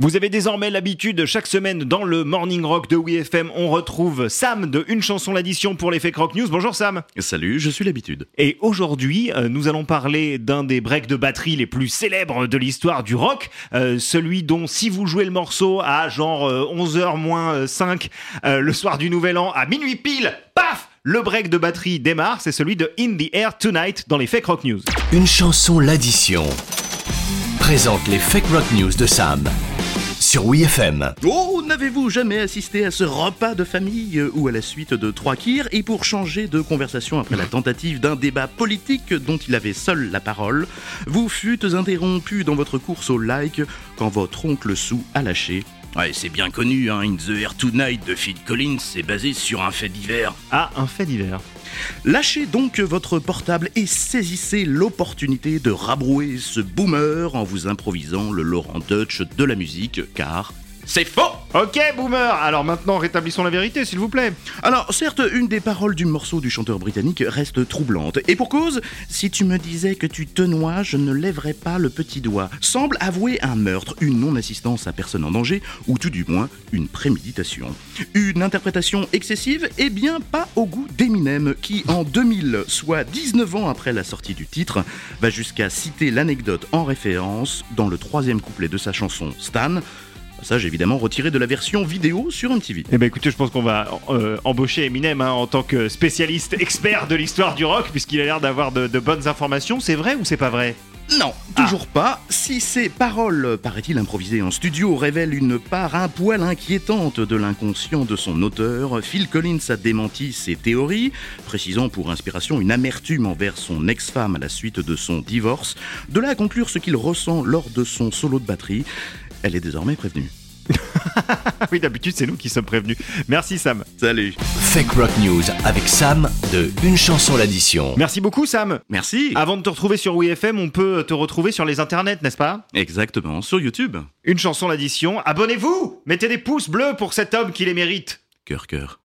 Vous avez désormais l'habitude, chaque semaine dans le Morning Rock de WeFM, on retrouve Sam de Une chanson l'addition pour l'effet Croc News. Bonjour Sam. Salut, je suis l'habitude. Et aujourd'hui, euh, nous allons parler d'un des breaks de batterie les plus célèbres de l'histoire du rock, euh, celui dont si vous jouez le morceau à genre 11h moins 5 euh, le soir du Nouvel An à minuit pile, paf le break de batterie démarre, c'est celui de In the Air Tonight dans les Fake Rock News. Une chanson l'addition présente les Fake Rock News de Sam sur WeFM. Oh, n'avez-vous jamais assisté à ce repas de famille euh, ou à la suite de trois kirs et pour changer de conversation après la tentative d'un débat politique dont il avait seul la parole, vous fûtes interrompu dans votre course au like quand votre oncle Sou a lâché Ouais, c'est bien connu, hein, In the Air Tonight de Phil Collins, c'est basé sur un fait divers. Ah, un fait divers. Lâchez donc votre portable et saisissez l'opportunité de rabrouer ce boomer en vous improvisant le Laurent Dutch de la musique, car c'est faux Ok, boomer Alors maintenant, rétablissons la vérité, s'il vous plaît. Alors, certes, une des paroles du morceau du chanteur britannique reste troublante. Et pour cause, si tu me disais que tu te noies, je ne lèverais pas le petit doigt. Semble avouer un meurtre, une non-assistance à personne en danger, ou tout du moins une préméditation. Une interprétation excessive Eh bien, pas au goût d'Eminem, qui en 2000, soit 19 ans après la sortie du titre, va jusqu'à citer l'anecdote en référence dans le troisième couplet de sa chanson Stan. Ça, j'ai évidemment retiré de la version vidéo sur MTV. Eh ben écoutez, je pense qu'on va euh, embaucher Eminem hein, en tant que spécialiste expert de l'histoire du rock, puisqu'il a l'air d'avoir de, bonnes informations. C'est vrai ou c'est pas vrai? Non, toujours pas. Si ces paroles, paraît-il improvisées en studio, révèlent une part un poil inquiétante de l'inconscient de son auteur, Phil Collins a démenti ces théories, précisant pour inspiration une amertume envers son ex-femme à la suite de son divorce. De là à conclure ce qu'il ressent lors de son solo de batterie elle est désormais prévenue. oui, d'habitude, c'est nous qui sommes prévenus. Merci, Sam. Salut. Fake Rock News avec Sam de Une chanson l'addition. Merci beaucoup, Sam. Merci. Avant de te retrouver sur WeFM, on peut te retrouver sur les internets, n'est-ce pas? Exactement, sur YouTube. Une chanson l'addition. Abonnez-vous Mettez des pouces bleus pour cet homme qui les mérite. Cœur, cœur.